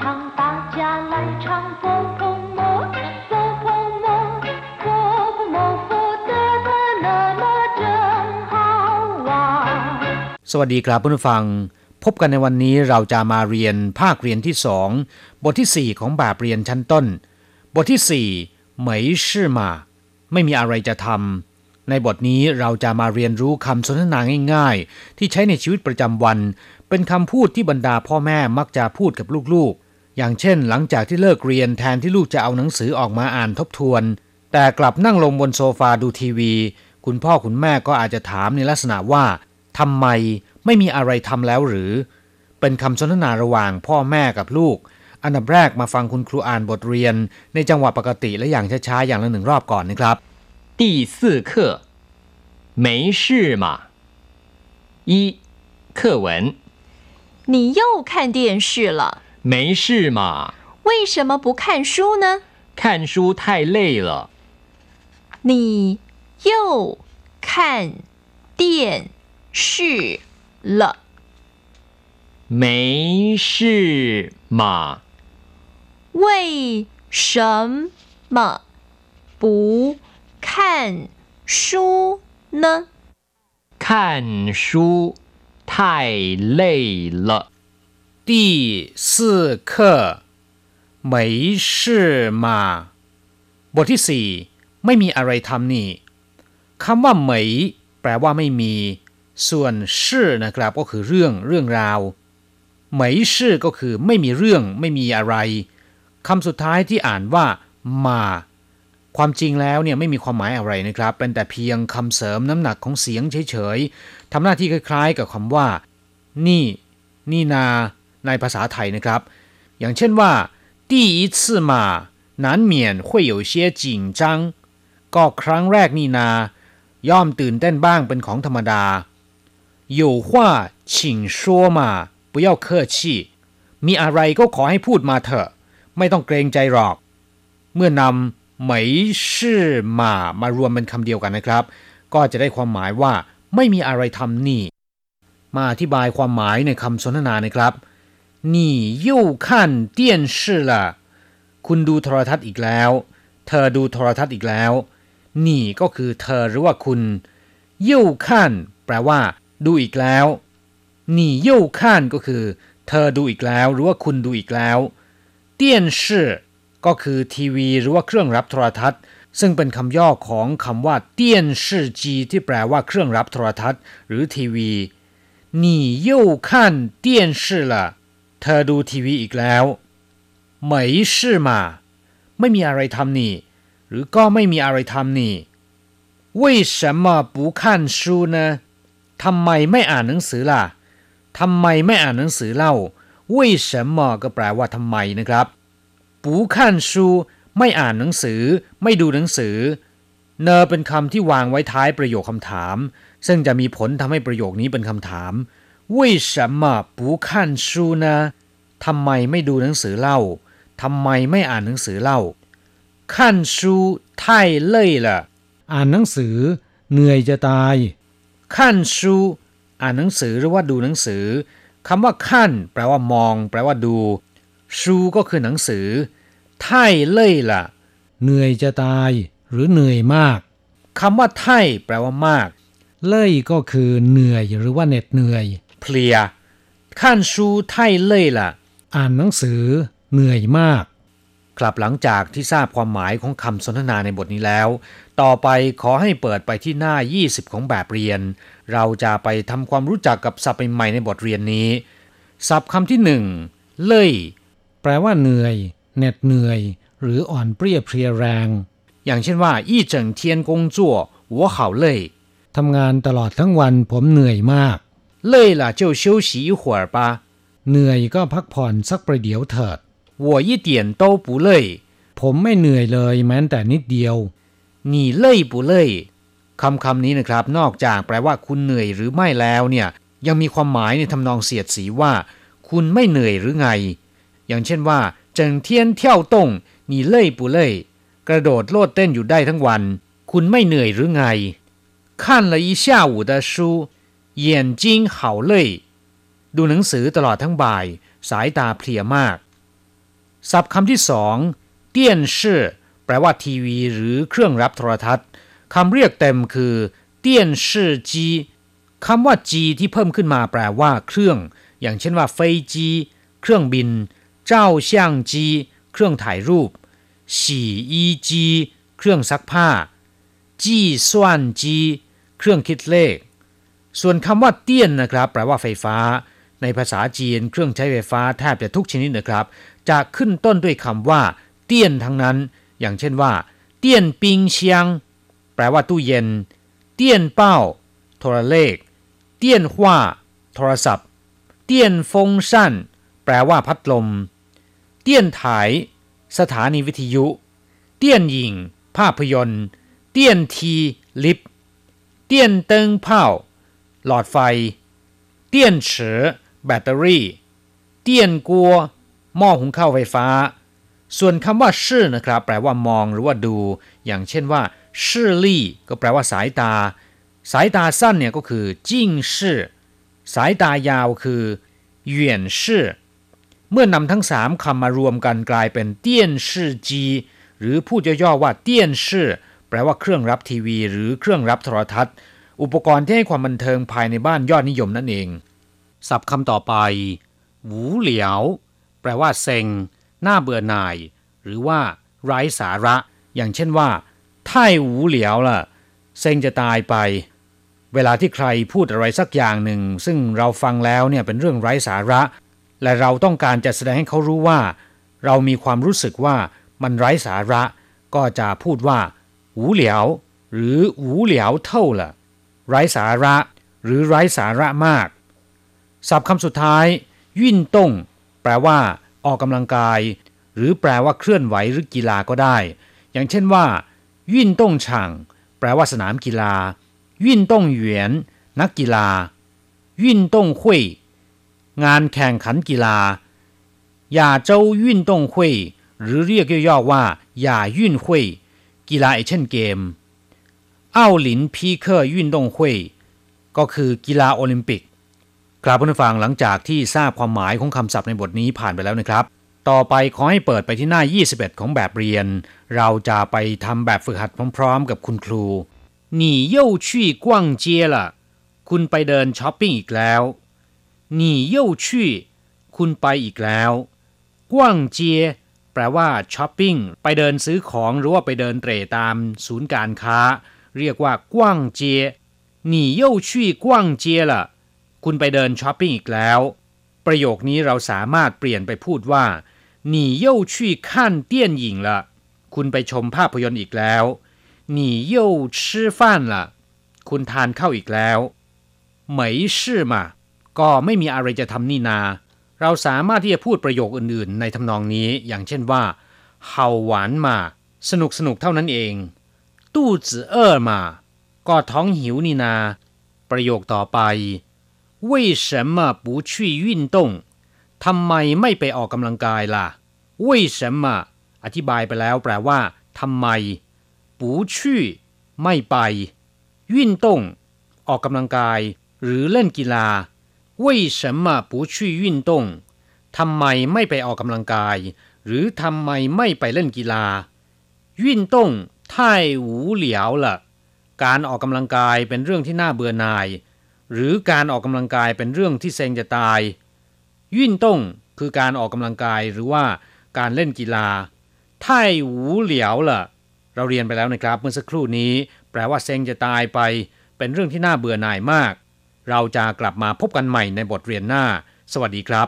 唱，大家来唱佛佛摩，佛佛摩，佛佛摩佛得得那么真好玩。 สวัสดีครับเพื่อนผู้ฟัง พบกันในวันนี้เราจะมาเรียนภาคเรียนที่สองบทที่ 4 ของแบบเรียนชั้นต้น บทที่ 4 เหมยชื่อมา ไม่มีอะไรจะทำในบทนี้เราจะมาเรียนรู้คำสนทนาง่ายๆ ที่ใช้ในชีวิตประจำวัน เป็นคำพูดที่บรรดาพ่อแม่มักจะพูดกับลูกๆ อย่างเช่น หลังจากที่เลิกเรียนแทนที่ลูกจะเอาหนังสือออกมาอ่านทบทวน แต่กลับนั่งลงบนโซฟาดูทีวี คุณพ่อคุณแม่ก็อาจจะถามในลักษณะว่าทำไมไม่มีอะไรทำแล้วหรือ เป็นคำสนทนาระหว่างพ่อแม่กับลูก อันดับแรกมาฟังคุณครูอ่านบทเรียน ในจังหวะปกติและอย่างช้าๆ อย่างละหนึ่งรอบก่อนนะครับ 第四课，没事嘛？一，课文，你又看电视了， 没事嘛？为什么不看书呢？看书太累了。你又看电视了，没事嘛？为什么不看书呢？看书太累了。第四课没事嘛บทที่สี่ไม่มีอะไรทำนี่คำว่าเหมยแปลว่าไม่มี ส่วนชื่อนะครับก็คือเรื่องเรื่องราวเหมยชื่อก็คือไม่มีเรื่องไม่มีอะไรคำสุดท้ายที่อ่านว่า มา ความจริงแล้วเนี่ยไม่มีความหมายอะไรนะครับ เป็นแต่เพียงคำเสริมน้ำหนักของเสียงเฉยๆทำหน้าที่คล้ายๆ กับคำว่า นี่ นี่นา ในภาษาไทยนะครับ อย่างเช่นว่า第一次嘛难免会有些紧张ก็ครั้งแรกนี่นา ย่อมตื่นเต้นบ้างเป็นของธรรมดา有话请说嘛不要客气มีอะไรก็ขอให้พูดมาเถอะ ไม่ต้องเกรงใจหรอก เมื่อนำเหมยชื่อมามารวมเป็นคำเดียวกันนะครับ ก็จะได้ความหมายว่าไม่มีอะไรทำนี่ มาอธิบายความหมายในคำสนทนานะครับ 你又看电视了คุณดูโทรทัศน์อีกแล้ว เธอดูโทรทัศน์อีกแล้วนี่ก็คือเธอหรือว่าคุณ又看แปลว่า ดูอีกแล้วนี่又看ก็คือ เธอดูอีกแล้ว หรือว่าคุณดูอีกแล้วเตี้ยนชื่อก็คือทีวี หรือว่าเครื่องรับโทรทัศน์ ซึ่งเป็นคำย่อของคำว่าเตี้ยนชื่อจีที่แปลว่าเครื่องรับโทรทัศน์ หรือทีวี你又看电视了 เธอดูทีวีอีกแล้ว没事嘛ไม่มีอะไรทำนี่ หรือก็ไม่มีอะไรทำนี่为什么不看书呢ทำไมไม่อ่านหนังสือล่ะทำไมไม่อ่านหนังสือเล่า为什么ก็แปลว่าทำไมนะครับ不看书ไม่อ่านหนังสือ ไม่ดูหนังสือ เนอเป็นคำที่วางไว้ท้ายประโยคคำถาม ซึ่งจะมีผลทำให้ประโยคนี้เป็นคำถาม 为什么不看书呢ทำไมไม่ดูหนังสือเล่าทำไมไม่อ่านหนังสือเล่า看书太累了อ่านหนังสือ เหนื่อยจะตายขั้นชูอ่านหนังสือหรือว่าดูหนังสือคำว่าขั้นแปลว่ามอง แปลว่าดูชูก็คือหนังสือไท่เล่ยละเหนื่อยจะตาย หรือเหนื่อยมากคำว่าไท่แปลว่ามาก เล่ยก็คือเหนื่อยหรือว่าเหน็ดเหนื่อย เพลียขั้นชูไท่เล่ยละอ่านหนังสือ เหนื่อยมาก ครับหลังจากที่ทราบความหมายของคำสนทนาในบทนี้แล้ว ต่อไปขอให้เปิดไปที่หน้า 20 ของแบบเรียน เราจะไปทำความรู้จักกับศัพท์ใหม่ๆในบทเรียนนี้ ศัพท์คำที่หนึ่งเล่ย แปลว่าเหนื่อย เหน็ดเหนื่อย หรืออ่อนเปรี้ยเพลียแรง อย่างเช่นว่า一整天工作我好累ทำงานตลอดทั้งวันผมเหนื่อยมาก 累了就休息一会儿吧เหนื่อยก็พักผ่อนสักประเดี๋ยวเถิด我一点都不累ผมไม่เหนื่อยเลยแม้แต่นิดเดียว你累不累คำคำนี้นะครับ นอกจากแปลว่าคุณเหนื่อยหรือไม่แล้วเนี่ย ยังมีความหมายในทำนองเสียดสีว่า คุณไม่เหนื่อยหรือไง อย่างเช่นว่า整天跳动你累不累กระโดดโลดเต้นอยู่ได้ทั้งวัน คุณไม่เหนื่อยหรือไง看了一下午的书 เย็นจิ้งเขาเล่ยดูหนังสือตลอดทั้งบ่าย สายตาเพลียมาก ศัพท์คำที่สองเตี้ยนชื่อแปลว่าทีวีหรือเครื่องรับโทรทัศน์คำเรียกเต็มคือเตี้ยนชื่อจีคำว่าจีที่เพิ่มขึ้นมาแปลว่าเครื่อง อย่างเช่นว่าเฟยจี เครื่องบิน เจ้าช่างจี เครื่องถ่ายรูปฉีอีจี เครื่องซักผ้า จี้ส่วนจี เครื่องคิดเลข ส่วนคำว่าเตี้ยนนะครับ แปลว่าไฟฟ้า ในภาษาจีนเครื่องใช้ไฟฟ้าแทบจะทุกชนิดนะครับ จะขึ้นต้นด้วยคำว่า เตี้ยนทั้งนั้น อย่างเช่นว่า เตี้ยนปิงเชียง แปลว่าตู้เย็น 電報 โทรเลข 電話 โทรศัพท์ 電風扇 แปลว่าพัดลม 電台 สถานีวิทยุ 電影 ภาพยนตร์ เตี้ยนที ลิฟเตี้ยนเติงเผา หลอดไฟ 電池 แบตเตอรี่ 電鍋 หม้อหุงข้าวไฟฟ้า ส่วนคำว่าชื่อนะครับ แปลว่ามองหรือว่าดู อย่างเช่นว่าชื่อลี่ ก็แปลว่าสายตา สายตาสั้นเนี่ยก็คือจิ้งชื่อสายตายาวคือเหวียนชื่อเมื่อนำทั้งสามคำมารวมกันกลายเป็นเตี้ยนชื่อจีหรือพูดย่อๆว่าเตี้ยนชื่อแปลว่าเครื่องรับทีวี หรือเครื่องรับโทรทัศน์ อุปกรณ์ที่ให้ความบันเทิงภายในบ้านยอดนิยมนั่นเอง ศัพท์คำต่อไป หูเหลียว แปลว่าเซ็ง หน้าเบื่อหน่าย หรือว่า ไร้สาระ อย่างเช่นว่าถ่าหูเหลียวล่ะ เซ็งจะตายไป เวลาที่ใครพูดอะไรสักอย่างหนึ่ง ซึ่งเราฟังแล้วเนี่ยเป็นเรื่องไร้สาระ และเราต้องการจะแสดงให้เขารู้ว่า เรามีความรู้สึกว่ามันไร้สาระ ก็จะพูดว่า หูเหลียว หรือหูเหลียวเท่าล่ะ ไร้สาระ หรือไร้สาระมาก ศัพท์คำสุดท้ายยิ่นต้งแปลว่า ออกกำลังกาย หรือแปลว่าเคลื่อนไหวหรือกีฬาก็ได้ อย่างเช่นว่ายิ่นต้งช่างแปลว่าสนามกีฬายิ่นต้งเหวียนนักกีฬายิ่นต้งหุยงานแข่งขันกีฬาหยาเจ้ายิ่นต้งหุยหรือเรียกย่อๆว่าหยายิ่นหุยกีฬาเอเช่นเกม อ้าวหลินพีเคอร์ยุ่นดงเว่ยก็คือกีฬาโอลิมปิกครับผู้ฟังหลังจากที่ทราบความหมายของคำศัพท์ในบทนี้ผ่านไปแล้วนะครับ ต่อไปขอให้เปิดไปที่หน้า 21 ของแบบเรียน เราจะไปทำแบบฝึกหัดพร้อม ๆ กับคุณครู你又去逛街了คุณไปเดินช้อปปิ้งอีกแล้ว你又去คุณไปอีกแล้ว逛街แปลว่าช้อปปิ้งไปเดินซื้อของหรือว่าไปเดินเตร่ตามศูนย์การค้า เรียกว่ากว้างเจีย你又去逛街了คุณไปเดินช้อปปิ้งอีกแล้ว ประโยคนี้เราสามารถเปลี่ยนไปพูดว่า你又去看电影了คุณไปชมภาพยนตร์อีกแล้ว你又吃饭了คุณทานข้าวอีกแล้ว没事嘛ก็ไม่มีอะไรจะทำนี่นา เราสามารถที่จะพูดประโยคอื่นๆ ในทำนองนี้ อย่างเช่นว่าเฮาหวานมา สนุกสนุกเท่านั้นเอง ตู้จื่อเอ่อมา ก็ท้องหิวนี่นา ประโยคต่อไป为什么不去运动ทำไมไม่ไปออกกำลังกายล่ะ为什么อธิบายไปแล้วแปลว่าทำไม不去ไม่ไป运动ออกกำลังกาย หรือเล่นกีฬา为什么不去运动ทำไมไม่ไปออกกำลังกาย หรือทำไมไม่ไปเล่นกีฬา ท่ายหูเหลียวล่ะ การออกกำลังกายเป็นเรื่องที่น่าเบื่อหน่าย หรือการออกกำลังกายเป็นเรื่องที่เซ็งจะตายยิ่นต้งคือการออกกำลังกายหรือว่าการเล่นกีฬาท่ายหูเหลียวล่ะ เราเรียนไปแล้วนะครับ เมื่อสักครู่นี้ แปลว่าเซ็งจะตายไป เป็นเรื่องที่น่าเบื่อหน่ายมาก เราจะกลับมาพบกันใหม่ในบทเรียนหน้า สวัสดีครับ